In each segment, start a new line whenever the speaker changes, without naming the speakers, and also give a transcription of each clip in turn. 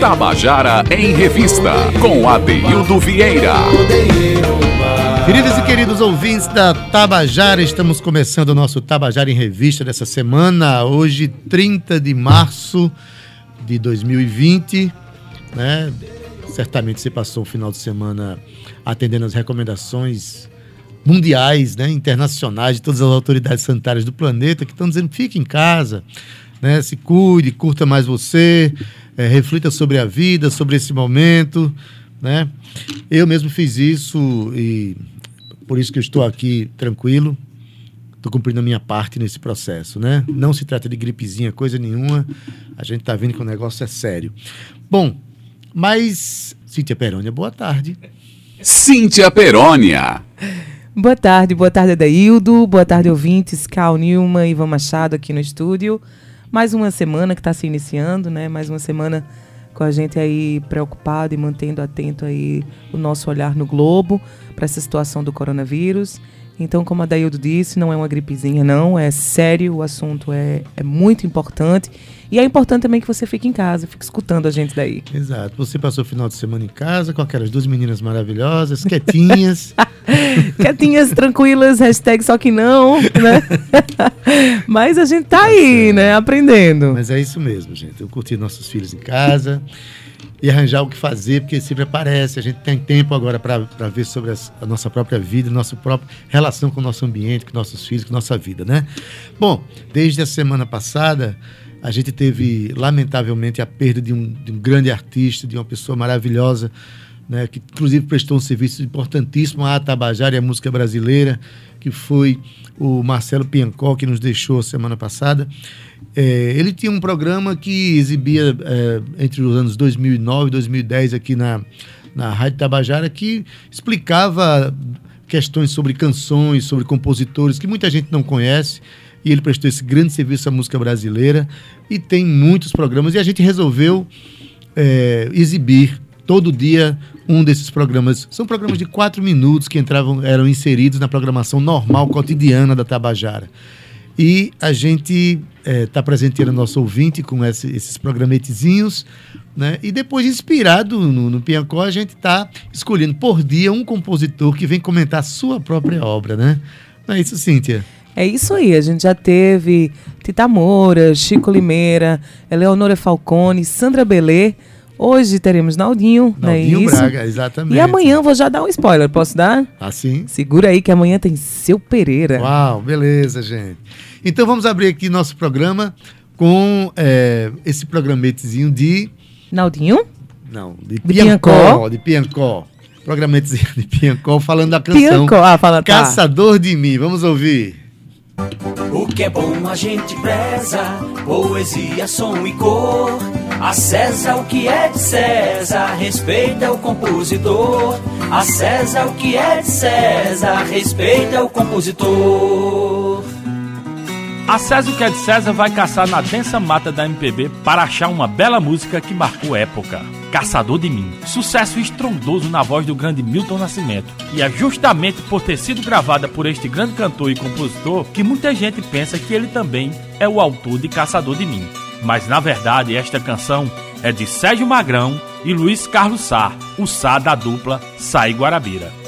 Tabajara em Revista, com Adeildo Vieira.
Queridos e queridos ouvintes da Tabajara, estamos começando o nosso Tabajara em Revista dessa semana, hoje 30 de março de 2020, né? Certamente você passou o final de semana atendendo as recomendações mundiais, né, internacionais de todas as autoridades sanitárias do planeta que estão dizendo fique em casa, né, se cuide, curta mais você, é, reflita sobre a vida, sobre esse momento, né? Eu mesmo fiz isso e por isso que eu estou aqui tranquilo, estou cumprindo a minha parte nesse processo, né? Não se trata de gripezinha, coisa nenhuma. A gente está vendo que o negócio é sério. Bom, mas Cíntia Perônia, boa tarde.
Cíntia Perônia.
Boa tarde, boa tarde, Adaildo. Boa tarde, ouvintes. Cal Nilma e Ivan Machado aqui no estúdio. Mais uma semana que está se iniciando, né? Mais uma semana com a gente aí preocupado e mantendo atento aí o nosso olhar no globo para essa situação do coronavírus. Então, como a Daildo disse, não é uma gripezinha, não. É sério, o assunto é, é muito importante. E é importante também que você fique em casa, fique escutando a gente daí.
Exato. Você passou o final de semana em casa com aquelas duas meninas maravilhosas, quietinhas.
quietinhas, tranquilas, hashtag só que não, né? Mas a gente tá aí, né? Aprendendo.
Mas é isso mesmo, gente. Eu curti nossos filhos em casa e arranjar o que fazer, porque sempre aparece. A gente tem tempo agora para ver sobre as, a nossa própria vida, nossa própria relação com o nosso ambiente, com nossos filhos, com nossa vida, né? Bom, desde a semana passada, a gente teve, lamentavelmente, a perda de um, de um grande artista, de uma pessoa maravilhosa, né, que inclusive prestou um serviço importantíssimo à Tabajara e à música brasileira, que foi o Marcelo Piancó, que nos deixou semana passada. É, ele tinha um programa que exibia é, entre os anos 2009 e 2010 aqui na, na Rádio Tabajara, que explicava questões sobre canções, sobre compositores que muita gente não conhece. E ele prestou esse grande serviço à música brasileira. E tem muitos programas. E a gente resolveu é, exibir todo dia um desses programas. São programas de quatro minutos que entravam, eram inseridos na programação normal, cotidiana da Tabajara. E a gente está é, tá presenteando nosso ouvinte com esse, esses programetezinhos, né? E depois, inspirado no, no Piancó, a gente está escolhendo por dia um compositor que vem comentar sua própria obra, né? Não é isso, Cíntia?
É isso aí, a gente já teve Tita Moura, Chico Limeira, Eleonora Falcone, Sandra Belê, Hoje teremos Naldinho,
Naldinho
né? Isso.
Braga, exatamente.
E amanhã vou já dar um spoiler, posso dar?
Ah, sim.
Segura aí que amanhã tem Seu Pereira.
Uau, beleza, gente. Então vamos abrir aqui nosso programa com é, esse programetezinho de...
Naldinho?
Não, de, Piancó. De Piancó. Programetezinho de Piancó falando da canção
Piancó. Ah, fala,
tá. Caçador de Mim. Vamos ouvir.
O que é bom a gente preza, poesia, som e cor. A César o que é de César, respeita o compositor. A César o que é de César, respeita o compositor.
A César o que é de César vai caçar na densa mata da MPB para achar uma bela música que marcou época. Caçador de Mim, sucesso estrondoso na voz do grande Milton Nascimento. E é justamente por ter sido gravada por este grande cantor e compositor que muita gente pensa que ele também é o autor de Caçador de Mim. Mas na verdade, esta canção é de Sérgio Magrão e Luiz Carlos Sá, o Sá da dupla Sai Guarabira.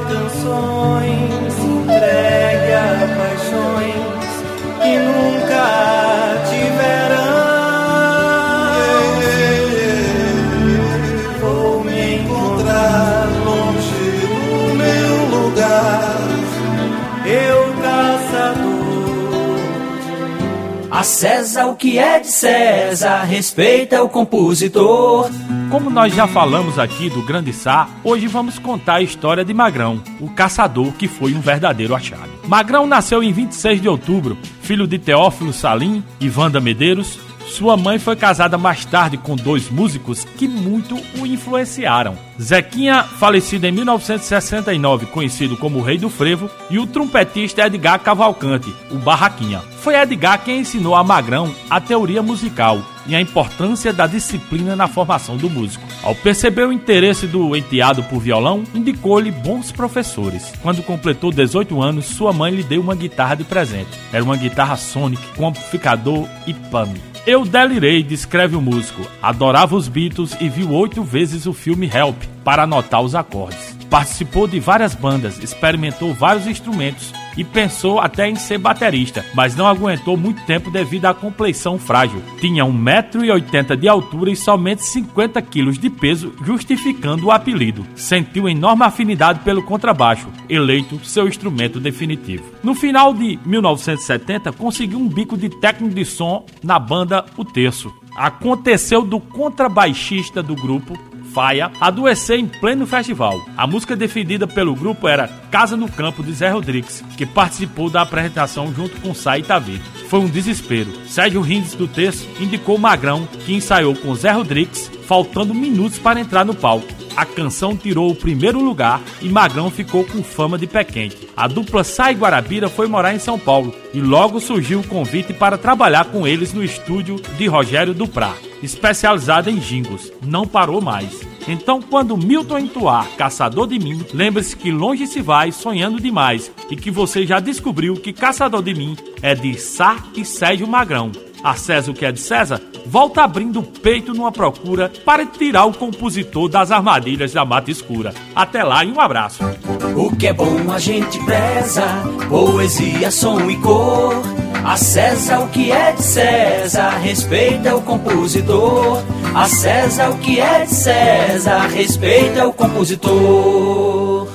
Canções, entregue a paixões que nunca tiverão. Vou me encontrar longe do meu lugar, eu caçador.
A César o que é de César, respeita o compositor.
Como nós já falamos aqui do Grande Sá, hoje vamos contar a história de Magrão, o caçador que foi um verdadeiro achado. Magrão nasceu em 26 de outubro, filho de Teófilo Salim e Wanda Medeiros, Sua mãe foi casada mais tarde com dois músicos que muito o influenciaram. Zequinha, falecido em 1969, conhecido como Rei do Frevo, e o trompetista Edgar Cavalcante, o Barraquinha. Foi Edgar quem ensinou a Magrão a teoria musical e a importância da disciplina na formação do músico. Ao perceber o interesse do enteado por violão, indicou-lhe bons professores. Quando completou 18 anos, sua mãe lhe deu uma guitarra de presente. Era uma guitarra Sonic com amplificador e pano. Eu delirei, descreve o músico. Adorava os Beatles e viu oito vezes o filme Help para anotar os acordes. Participou de várias bandas, experimentou vários instrumentos e pensou até em ser baterista, mas não aguentou muito tempo devido à compleição frágil. Tinha 1,80m de altura e somente 50 kg de peso, justificando o apelido. Sentiu enorme afinidade pelo contrabaixo, eleito seu instrumento definitivo. No final de 1970, conseguiu um bico de técnico de som na banda O Terço. Aconteceu do contrabaixista do grupo Faia adoecer em pleno festival. A música defendida pelo grupo era Casa no Campo de Zé Rodrigues, que participou da apresentação junto com Sai Itavi. Foi um desespero. Sérgio Rindes do texto indicou Magrão, que ensaiou com Zé Rodrigues, faltando minutos para entrar no palco. A canção tirou o primeiro lugar e Magrão ficou com fama de pé quente. A dupla Sai Guarabira foi morar em São Paulo e logo surgiu o convite para trabalhar com eles no estúdio de Rogério Duprá especializada em jingos. Não parou mais. Então, quando Milton entoar Caçador de Mim, lembre-se que longe se vai sonhando demais e que você já descobriu que Caçador de Mim é de Sá e Sérgio Magrão. A César o que é de César volta abrindo o peito numa procura para tirar o compositor das armadilhas da mata escura. Até lá e um abraço.
O que é bom a gente preza, poesia, som e cor. A César o que é de César, respeita o compositor. A César o que é de César, respeita o compositor.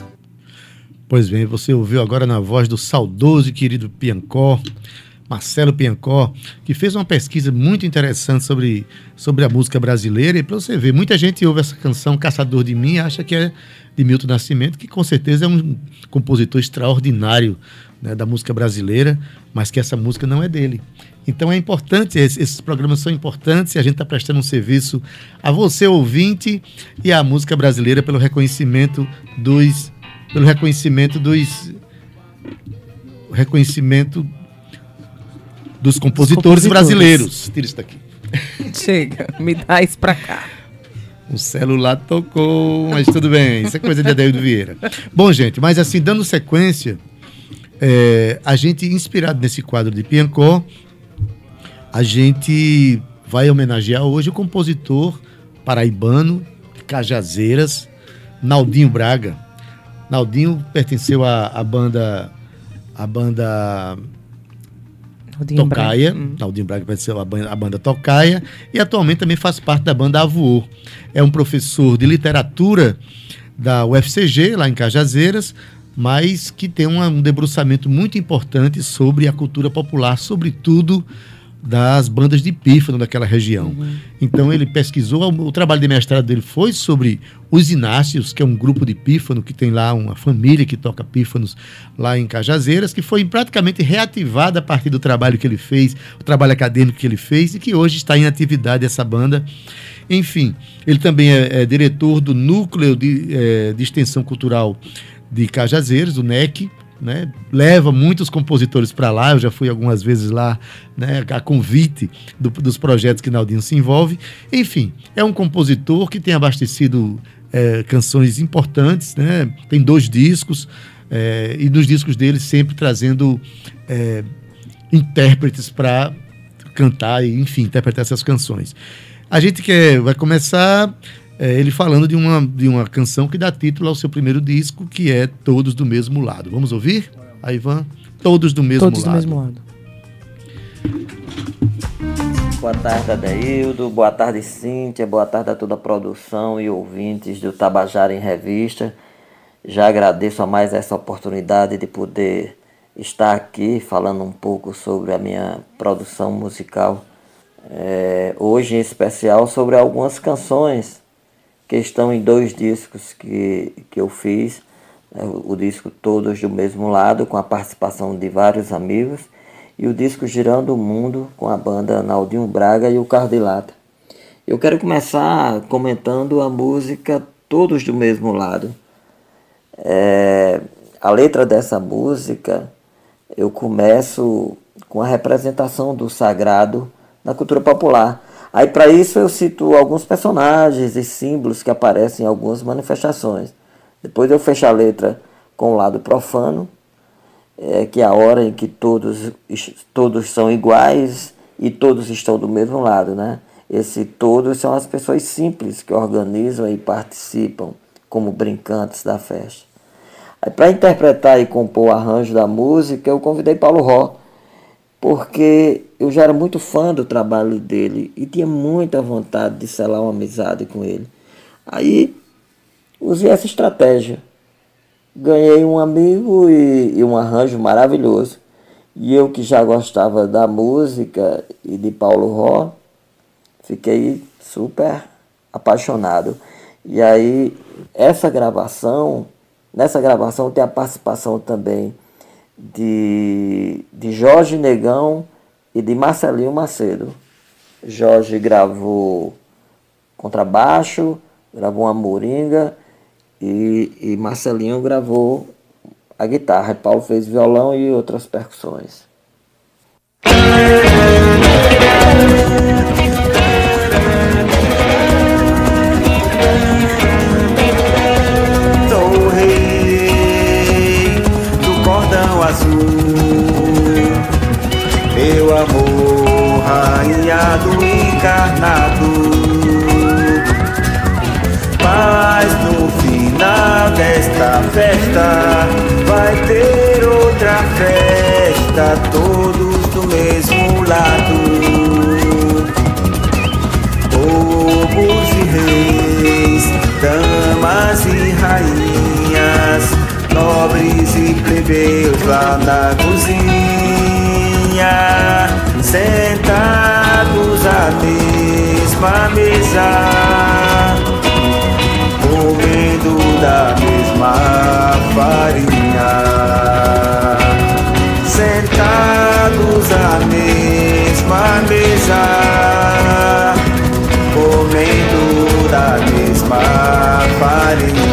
Pois bem, você ouviu agora na voz do saudoso e querido Piancó, Marcelo Piancó, que fez uma pesquisa muito interessante sobre, sobre a música brasileira. E para você ver, muita gente ouve essa canção Caçador de Mim e acha que é de Milton Nascimento, que com certeza é um compositor extraordinário né, da música brasileira, mas que essa música não é dele. Então é importante, esses programas são importantes e a gente está prestando um serviço a você, ouvinte, e à música brasileira pelo reconhecimento dos. pelo reconhecimento dos. reconhecimento dos compositores, compositores. brasileiros. Tira isso daqui.
Chega, me dá isso para cá.
O celular tocou, mas tudo bem, isso é coisa de Adeildo Vieira. Bom, gente, mas assim, dando sequência, é, a gente, inspirado nesse quadro de Piancó, a gente vai homenagear hoje o compositor paraibano, Cajazeiras, Naldinho Braga. Naldinho pertenceu à, à banda a banda Naldinho Tocaia. Braga. Hum. Naldinho Braga pertenceu à banda, à banda Tocaia e atualmente também faz parte da banda Avoô. É um professor de literatura da UFCG, lá em Cajazeiras, mas que tem uma, um debruçamento muito importante sobre a cultura popular, sobretudo das bandas de pífano daquela região. Uhum. Então ele pesquisou, o trabalho de mestrado dele foi sobre os Inácios, que é um grupo de pífano que tem lá uma família que toca pífanos lá em Cajazeiras, que foi praticamente reativada a partir do trabalho que ele fez, o trabalho acadêmico que ele fez e que hoje está em atividade essa banda. Enfim, ele também é, é diretor do Núcleo de, é, de Extensão Cultural de Cajazeiras, o NEC, né? leva muitos compositores para lá, eu já fui algumas vezes lá né, a convite do, dos projetos que Naldinho se envolve. Enfim, é um compositor que tem abastecido é, canções importantes, né? tem dois discos, é, e nos discos dele sempre trazendo é, intérpretes para cantar e, enfim, interpretar essas canções. A gente quer, vai começar é, ele falando de uma, de uma canção que dá título ao seu primeiro disco, que é Todos do Mesmo Lado. Vamos ouvir? A Ivan? Todos do Mesmo
Todos
Lado.
Todos do Mesmo Lado.
Boa tarde, Adeildo. Boa tarde, Cíntia. Boa tarde a toda a produção e ouvintes do Tabajara em Revista. Já agradeço a mais essa oportunidade de poder estar aqui falando um pouco sobre a minha produção musical. É, hoje, em especial, sobre algumas canções que estão em dois discos que, que eu fiz, né, o disco Todos do Mesmo Lado, com a participação de vários amigos, e o disco Girando o Mundo com a banda Naldinho Braga e o Carro de Lata. Eu quero começar comentando a música Todos do Mesmo Lado. É, a letra dessa música eu começo com a representação do sagrado na cultura popular. Aí para isso eu cito alguns personagens e símbolos que aparecem em algumas manifestações. Depois eu fecho a letra com o lado profano, é, que é a hora em que todos, todos são iguais e todos estão do mesmo lado, né? Esse todos são as pessoas simples que organizam e participam como brincantes da festa. Para interpretar e compor o arranjo da música, eu convidei Paulo Ró, porque eu já era muito fã do trabalho dele e tinha muita vontade de selar uma amizade com ele. Aí usei essa estratégia. Ganhei um amigo e, e um arranjo maravilhoso. E eu que já gostava da música e de Paulo Ró, fiquei super apaixonado. E aí, essa gravação, nessa gravação tem a participação também de, de Jorge Negão e de Marcelinho Macedo. Jorge gravou contrabaixo, gravou uma moringa e, e Marcelinho gravou a guitarra. Paulo fez violão e outras percussões.
Todos do mesmo lado. Povos e reis, damas e rainhas, nobres e plebeus lá na cozinha, sentados à mesma mesa, comendo da mesma farinha. À mesma mesa, comendo da mesma farinha.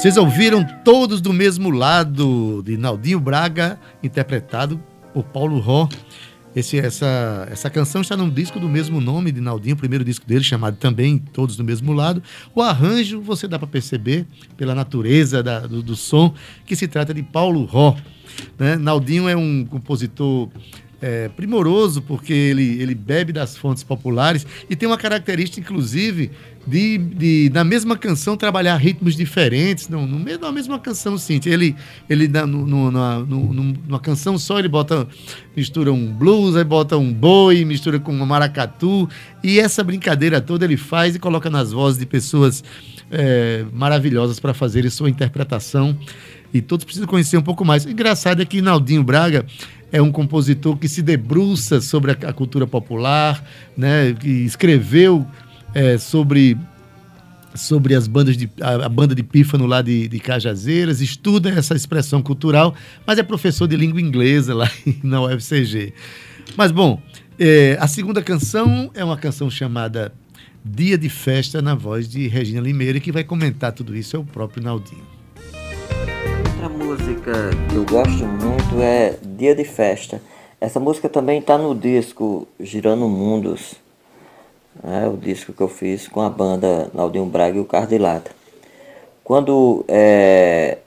Vocês ouviram todos do mesmo lado de Naldinho Braga, interpretado por Paulo Ró. Esse, essa, essa canção está num disco do mesmo nome de Naldinho, o primeiro disco dele, chamado também Todos do Mesmo Lado. O arranjo, você dá para perceber pela natureza da, do, do, som, que se trata de Paulo Ró. Né? Naldinho é um compositor é, primoroso, porque ele, ele bebe das fontes populares e tem uma característica, inclusive, de, de na mesma canção trabalhar ritmos diferentes, não, no meio da mesma canção, sim. Ele, ele no, no, numa, no, numa canção só, ele bota, mistura um blues, aí bota um boi, mistura com um maracatu, e essa brincadeira toda ele faz e coloca nas vozes de pessoas é, maravilhosas para fazerem sua interpretação. E todos precisam conhecer um pouco mais. O engraçado é que Naldinho Braga é um compositor que se debruça sobre a, a cultura popular, né, que escreveu é, sobre sobre as bandas de a, a, banda de pífano lá de, de Cajazeiras, estuda essa expressão cultural, mas é professor de língua inglesa lá na UFCG. Mas bom, é, a segunda canção é uma canção chamada Dia de Festa na voz de Regina Limeira, e que vai comentar tudo isso é o próprio Naldinho.
Outra música que eu gosto muito é Dia de Festa. Essa música também está no disco Girando Mundos, é o disco que eu fiz com a banda Naldinho Braga e o Carro de Lata. Quando é,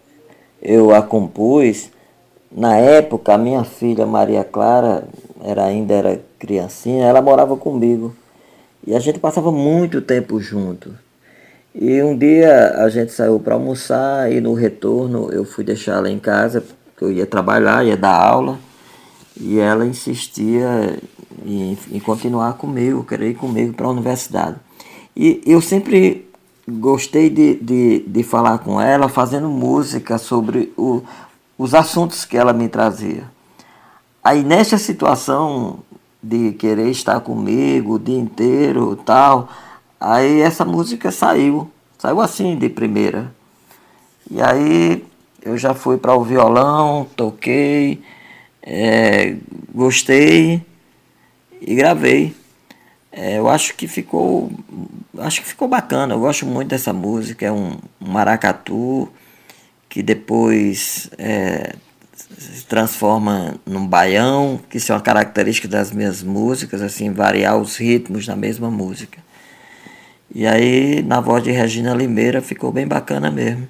eu a compus, na época a minha filha Maria Clara era, ainda era criancinha, ela morava comigo. E a gente passava muito tempo junto. E um dia a gente saiu para almoçar e no retorno eu fui deixar ela em casa, porque eu ia trabalhar, ia dar aula. E ela insistia em, em continuar comigo, querer ir comigo para a universidade. E eu sempre gostei de, de, de falar com ela, fazendo música sobre o, os assuntos que ela me trazia. Aí nessa situação de querer estar comigo o dia inteiro tal, aí essa música saiu, saiu assim de primeira. E aí eu já fui para o violão, toquei, é, gostei e gravei. É, eu acho que ficou acho que ficou bacana. Eu gosto muito dessa música. É um, um maracatu que depois é, se transforma num baião, que isso é uma característica das minhas músicas, assim, variar os ritmos na mesma música. E aí, na voz de Regina Limeira, ficou bem bacana mesmo.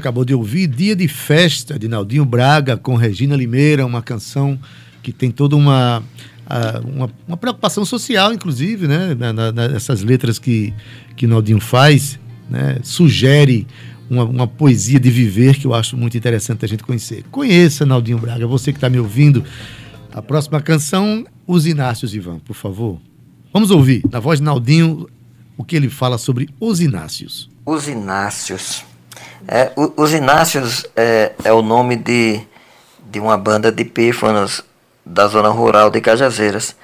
Acabou de ouvir Dia de Festa de Naldinho Braga com Regina Limeira, uma canção que tem toda uma, uma, uma, preocupação social, inclusive, né? Nessas letras que, que Naldinho faz, né? sugere uma, uma, poesia de viver que eu acho muito interessante a gente conhecer. Conheça Naldinho Braga, você que está me ouvindo. A próxima canção, Os Inácios, Ivan, por favor. Vamos ouvir, na voz de Naldinho, o que ele fala sobre os Inácios.
Os Inácios. É, os Inácios é, é, o nome de, de uma banda de pífanos da zona rural de Cajazeiras.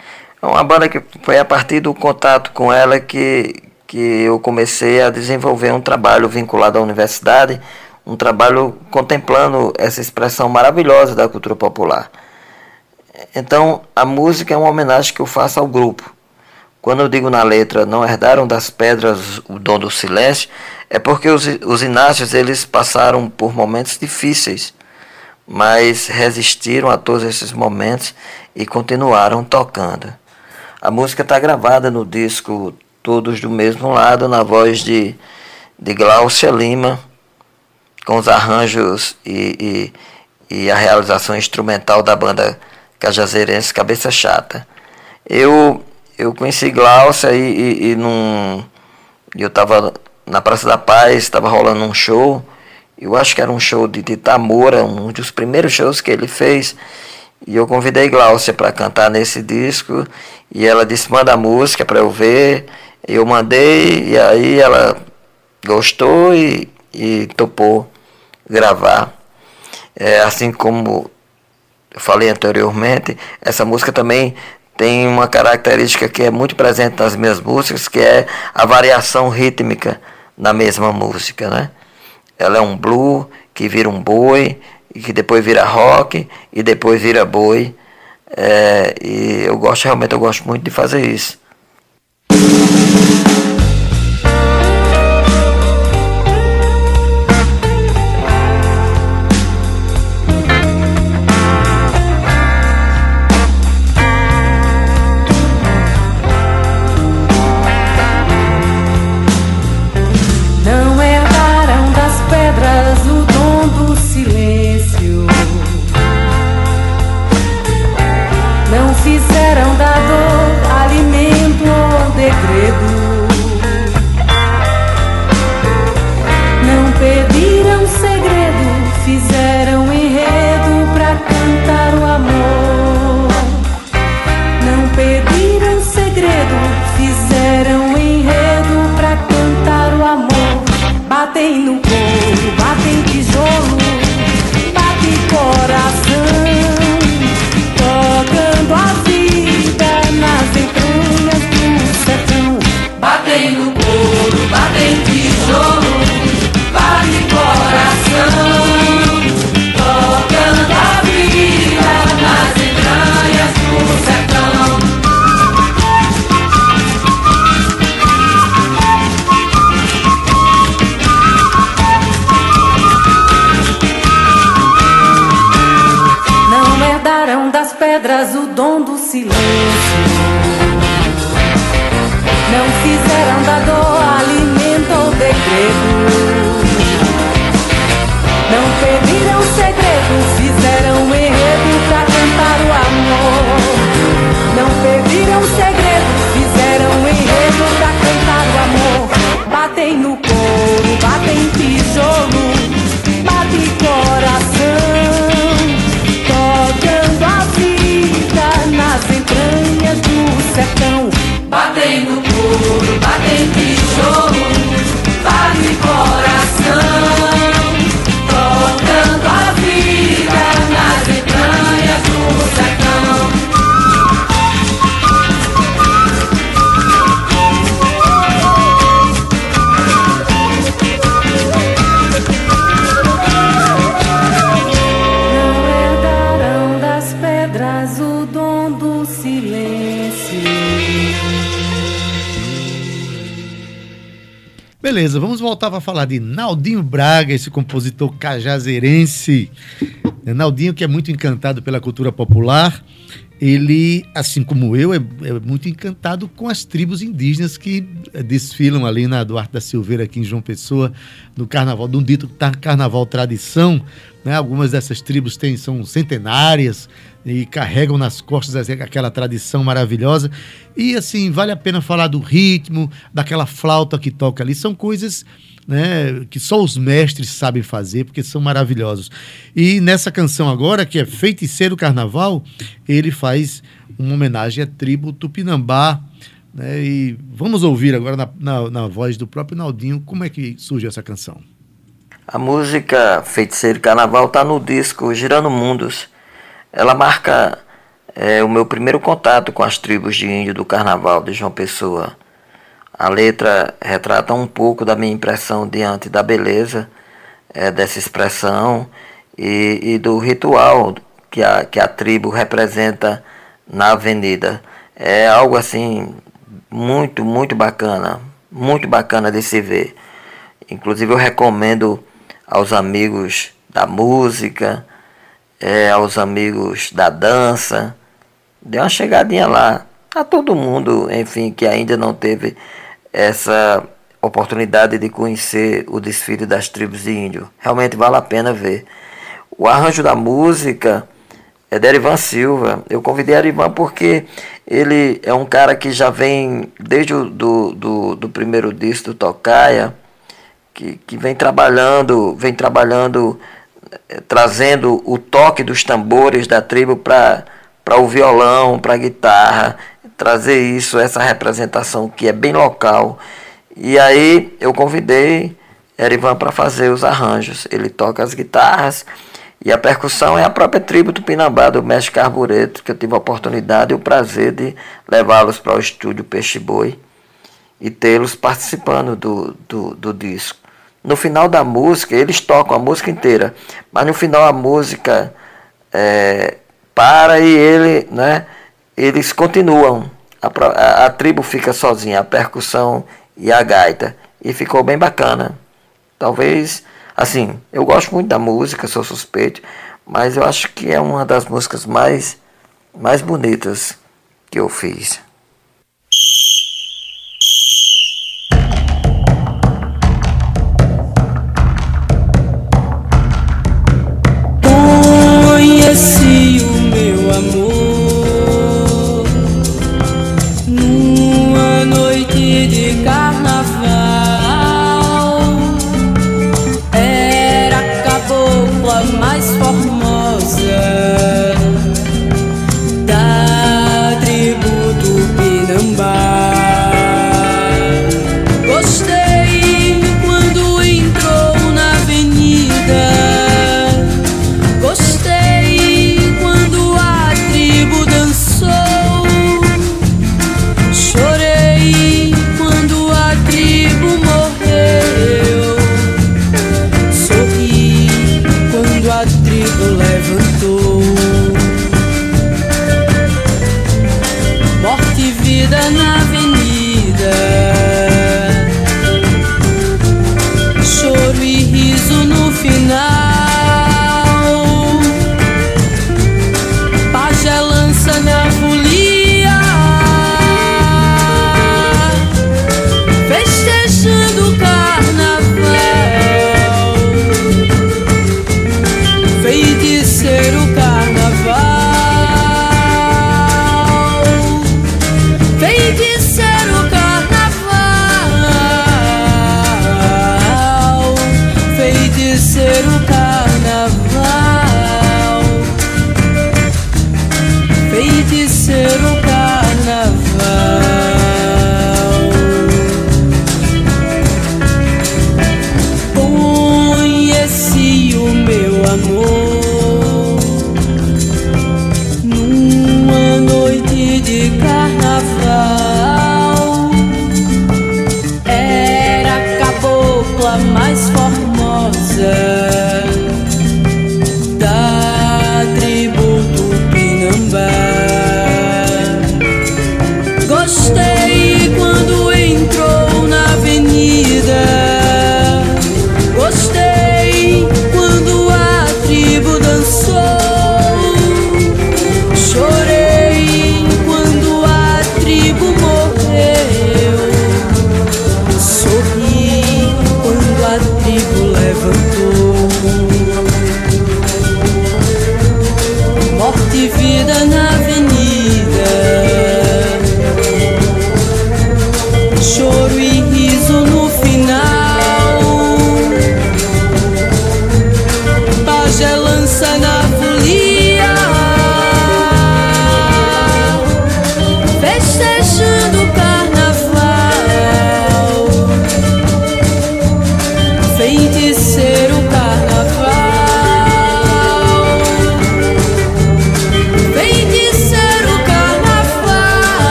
É uma banda que foi a partir do contato com ela que, que eu comecei a desenvolver um trabalho vinculado à universidade, um trabalho contemplando essa expressão maravilhosa da cultura popular. Então, a música é uma homenagem que eu faço ao grupo. Quando eu digo na letra, não herdaram das pedras o dom do silêncio, é porque os, os Inácios eles passaram por momentos difíceis, mas resistiram a todos esses momentos e continuaram tocando. A música está gravada no disco todos do mesmo lado, na voz de, de Glaucia Lima, com os arranjos e, e, e a realização instrumental da banda cajazeirense Cabeça Chata. Eu, eu conheci Glaucia e, e, e num, eu estava na Praça da Paz, estava rolando um show, eu acho que era um show de, de Tamora, um dos primeiros shows que ele fez, e eu convidei Glaucia para cantar nesse disco, e ela disse, manda a música para eu ver, eu mandei e aí ela gostou e, e topou gravar. É, assim como eu falei anteriormente, essa música também tem uma característica que é muito presente nas minhas músicas, que é a variação rítmica na mesma música, né? Ela é um blue que vira um boi, e que depois vira rock, e depois vira boi. É, e eu gosto, realmente eu gosto muito de fazer isso.
herdarão das pedras o dom do silêncio. Não fizeram da dor alimento ou degrego. Não pediram segredos. sertão. Batem no couro, batem
beleza, vamos voltar para falar de Naldinho Braga, esse compositor cajazeirense. Naldinho, que é muito encantado pela cultura popular, ele, assim como eu, é, é, muito encantado com as tribos indígenas que eh, desfilam ali na Duarte da Silveira, aqui em João Pessoa, no carnaval, de um dito carnaval tradição. Né? Algumas dessas tribos têm, são centenárias e carregam nas costas aquela tradição maravilhosa. E, assim, vale a pena falar do ritmo, daquela flauta que toca ali. São coisas né, que só os mestres sabem fazer, porque são maravilhosos. E nessa canção agora, que é Feiticeiro Carnaval, ele faz uma homenagem à tribo Tupinambá. Né, e vamos ouvir agora na, na, na voz do próprio Naldinho como é que surge essa canção.
A música Feiticeiro Carnaval está no disco Girando Mundos. Ela marca é, o meu primeiro contato com as tribos de índio do Carnaval de João Pessoa. A letra retrata um pouco da minha impressão diante da beleza é, dessa expressão e, e, do ritual que a, que a tribo representa na avenida. É algo assim muito, muito bacana, muito bacana de se ver. Inclusive eu recomendo aos amigos da música, é, aos amigos da dança, dê uma chegadinha lá. A todo mundo, enfim, que ainda não teve essa oportunidade de conhecer o desfile das tribos de índio. Realmente vale a pena ver. O arranjo da música é de Erivan Silva. Eu convidei Erivan porque ele é um cara que já vem desde o do, do, do primeiro disco do Tocaia, que, que vem trabalhando, vem trabalhando, eh, trazendo o toque dos tambores da tribo para o violão, para a guitarra trazer isso, essa representação que é bem local. E aí eu convidei Erivan para fazer os arranjos. Ele toca as guitarras e a percussão é a própria tribo do Pinambá, do Mestre Carbureto, que eu tive a oportunidade e o prazer de levá-los para o estúdio Peixe Boi e tê-los participando do, do, do disco. No final da música, eles tocam a música inteira, mas no final a música é, para e ele, né? Eles continuam. A, a, a, tribo fica sozinha, a percussão e a gaita. E ficou bem bacana. Talvez, assim, eu gosto muito da música, sou suspeito, mas eu acho que é uma das músicas mais, mais bonitas que eu fiz.
Conheci
Fade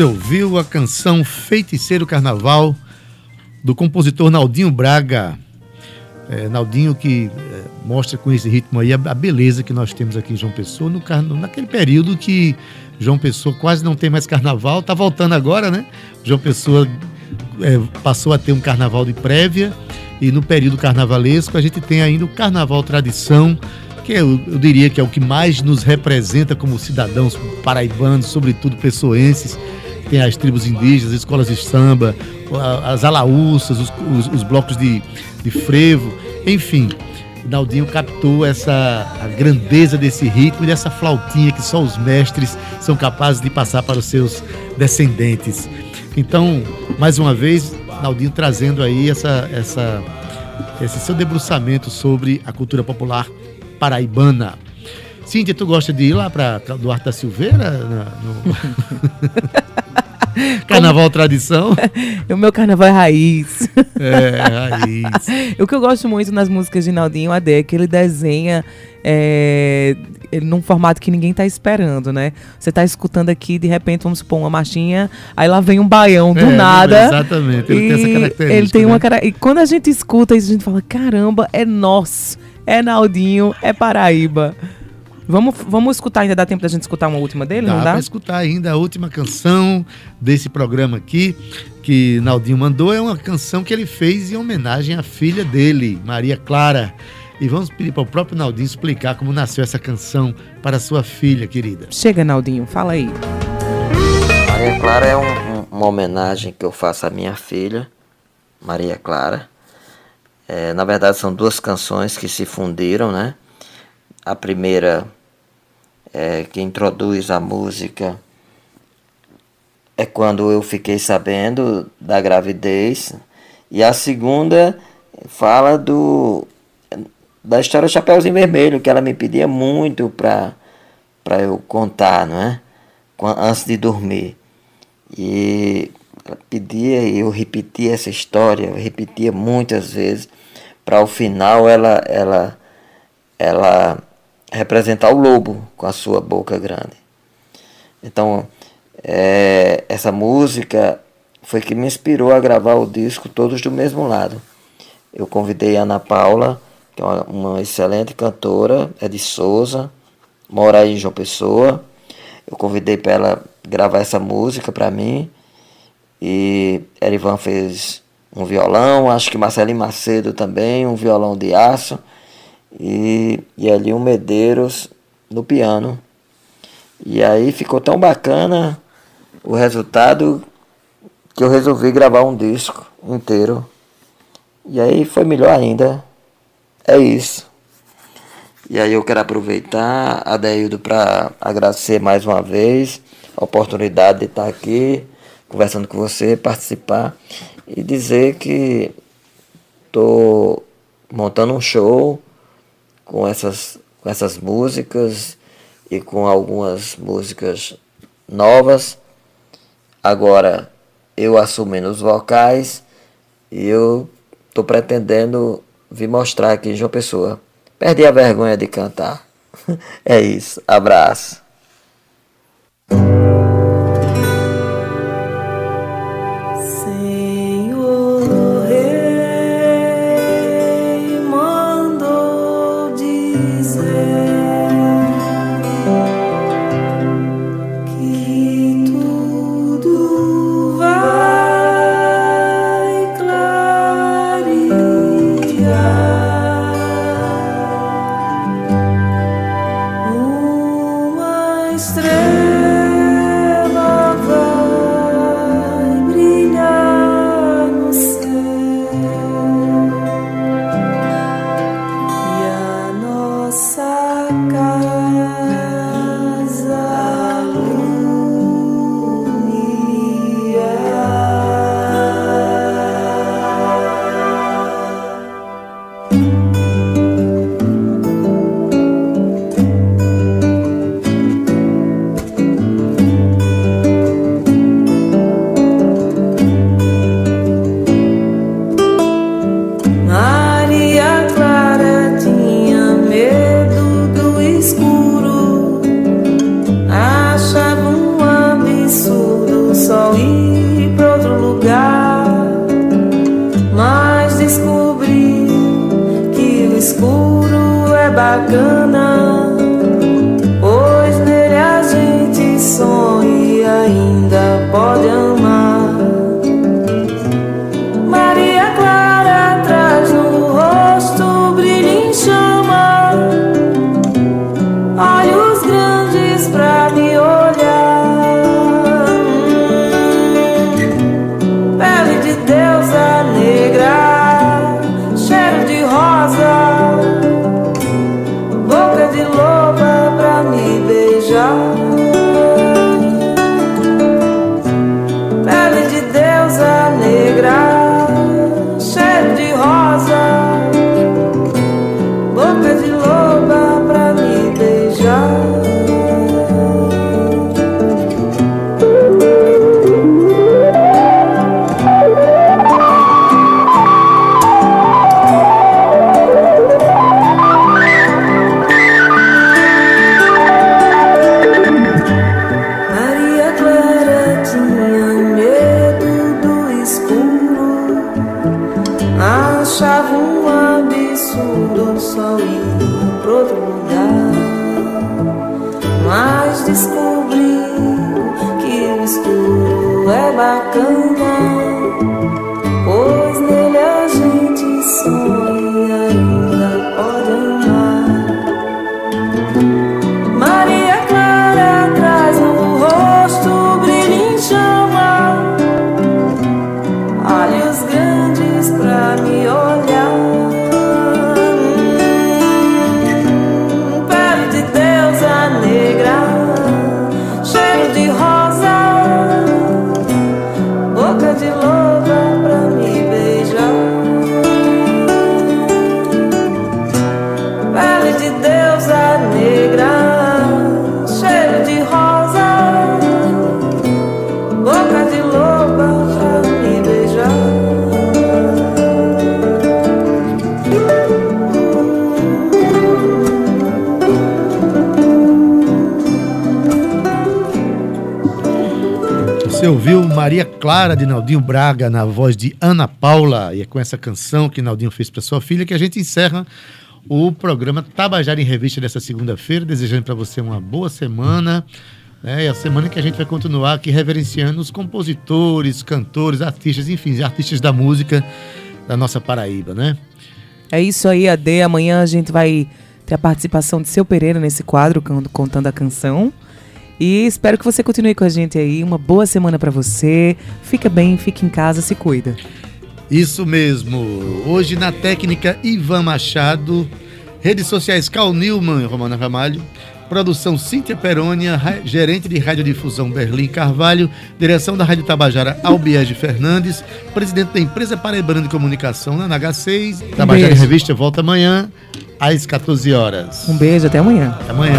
Você ouviu a canção Feiticeiro Carnaval do compositor Naldinho Braga. É, Naldinho que é, mostra com esse ritmo aí a, a, beleza que nós temos aqui em João Pessoa, no, naquele período que João Pessoa quase não tem mais carnaval, tá voltando agora, né? João Pessoa é, passou a ter um carnaval de prévia e no período carnavalesco a gente tem ainda o carnaval tradição, que eu, eu diria que é o que mais nos representa como cidadãos paraibanos, sobretudo pessoenses tem as tribos indígenas, as escolas de samba, as alaúças, os, os, os blocos de, de frevo, enfim. Naldinho captou essa a grandeza desse ritmo e dessa flautinha que só os mestres são capazes de passar para os seus descendentes. Então, mais uma vez, Naldinho trazendo aí essa, essa, esse seu debruçamento sobre a cultura popular paraibana. Cíntia, tu gosta de ir lá para Duarte da Silveira? No... carnaval Como... tradição?
o meu carnaval é raiz.
É, raiz.
o que eu gosto muito nas músicas de Naldinho Adé é que ele desenha é, num formato que ninguém tá esperando, né? Você tá escutando aqui, de repente, vamos supor, uma marchinha, aí lá vem um baião do é, nada.
Exatamente, ele tem essa característica.
Ele tem né? uma cara... E quando a gente escuta isso, a gente fala: caramba, é nosso, é Naldinho, é Paraíba. Vamos, vamos escutar, ainda dá tempo da gente escutar uma última dele, dá não dá?
Pra escutar ainda a última canção desse programa aqui, que Naldinho mandou, é uma canção que ele fez em homenagem à filha dele, Maria Clara. E vamos pedir para o próprio Naldinho explicar como nasceu essa canção para sua filha querida.
Chega, Naldinho, fala aí.
Maria Clara é um, um, uma homenagem que eu faço à minha filha, Maria Clara. É, na verdade, são duas canções que se fundiram, né? A primeira é, que introduz a música é quando eu fiquei sabendo da gravidez e a segunda fala do da história do Chapeuzinho Vermelho que ela me pedia muito para eu contar, não é? Antes de dormir. E ela pedia e eu repetia essa história, eu repetia muitas vezes para o final ela ela ela representar o lobo com a sua boca grande. Então, é, essa música foi que me inspirou a gravar o disco Todos do Mesmo Lado. Eu convidei a Ana Paula, que é uma, uma excelente cantora, é de Souza, mora aí em João Pessoa. Eu convidei para ela gravar essa música para mim. E Erivan fez um violão, acho que Marcelinho Macedo também, um violão de aço e, e ali um Medeiros no piano. E aí ficou tão bacana o resultado que eu resolvi gravar um disco inteiro. E aí foi melhor ainda. É isso. E aí eu quero aproveitar, Adeildo, para agradecer mais uma vez a oportunidade de estar aqui conversando com você, participar e dizer que estou montando um show com essas, com essas músicas e com algumas músicas novas. Agora eu assumindo os vocais e eu estou pretendendo vir mostrar aqui em João Pessoa. Perdi a vergonha de cantar. é isso. Abraço.
Ouviu Maria Clara de Naldinho Braga na voz de Ana Paula. E é com essa canção que Naldinho fez para sua filha que a gente encerra o programa Tabajara em Revista dessa segunda-feira. Desejando para você uma boa semana. E a semana que a gente vai continuar aqui reverenciando os compositores, cantores, artistas, enfim, artistas da música da nossa Paraíba, né?
É isso aí, AD. Amanhã a gente vai ter a participação de Seu Pereira nesse quadro, contando a canção. E espero que você continue com a gente aí. Uma boa semana pra você. Fica bem, fica em casa, se cuida.
Isso mesmo. Hoje na técnica Ivan Machado, redes sociais Cal Newman e Romana Ramalho, produção Cíntia Perônia, gerente de radiodifusão Berlim Carvalho, direção da Rádio Tabajara Albiege Fernandes, presidente da empresa Paraibana de Comunicação na NH6. Tabajara em
beijo.
Revista volta amanhã às 14 horas.
Um beijo, até amanhã.
Até amanhã.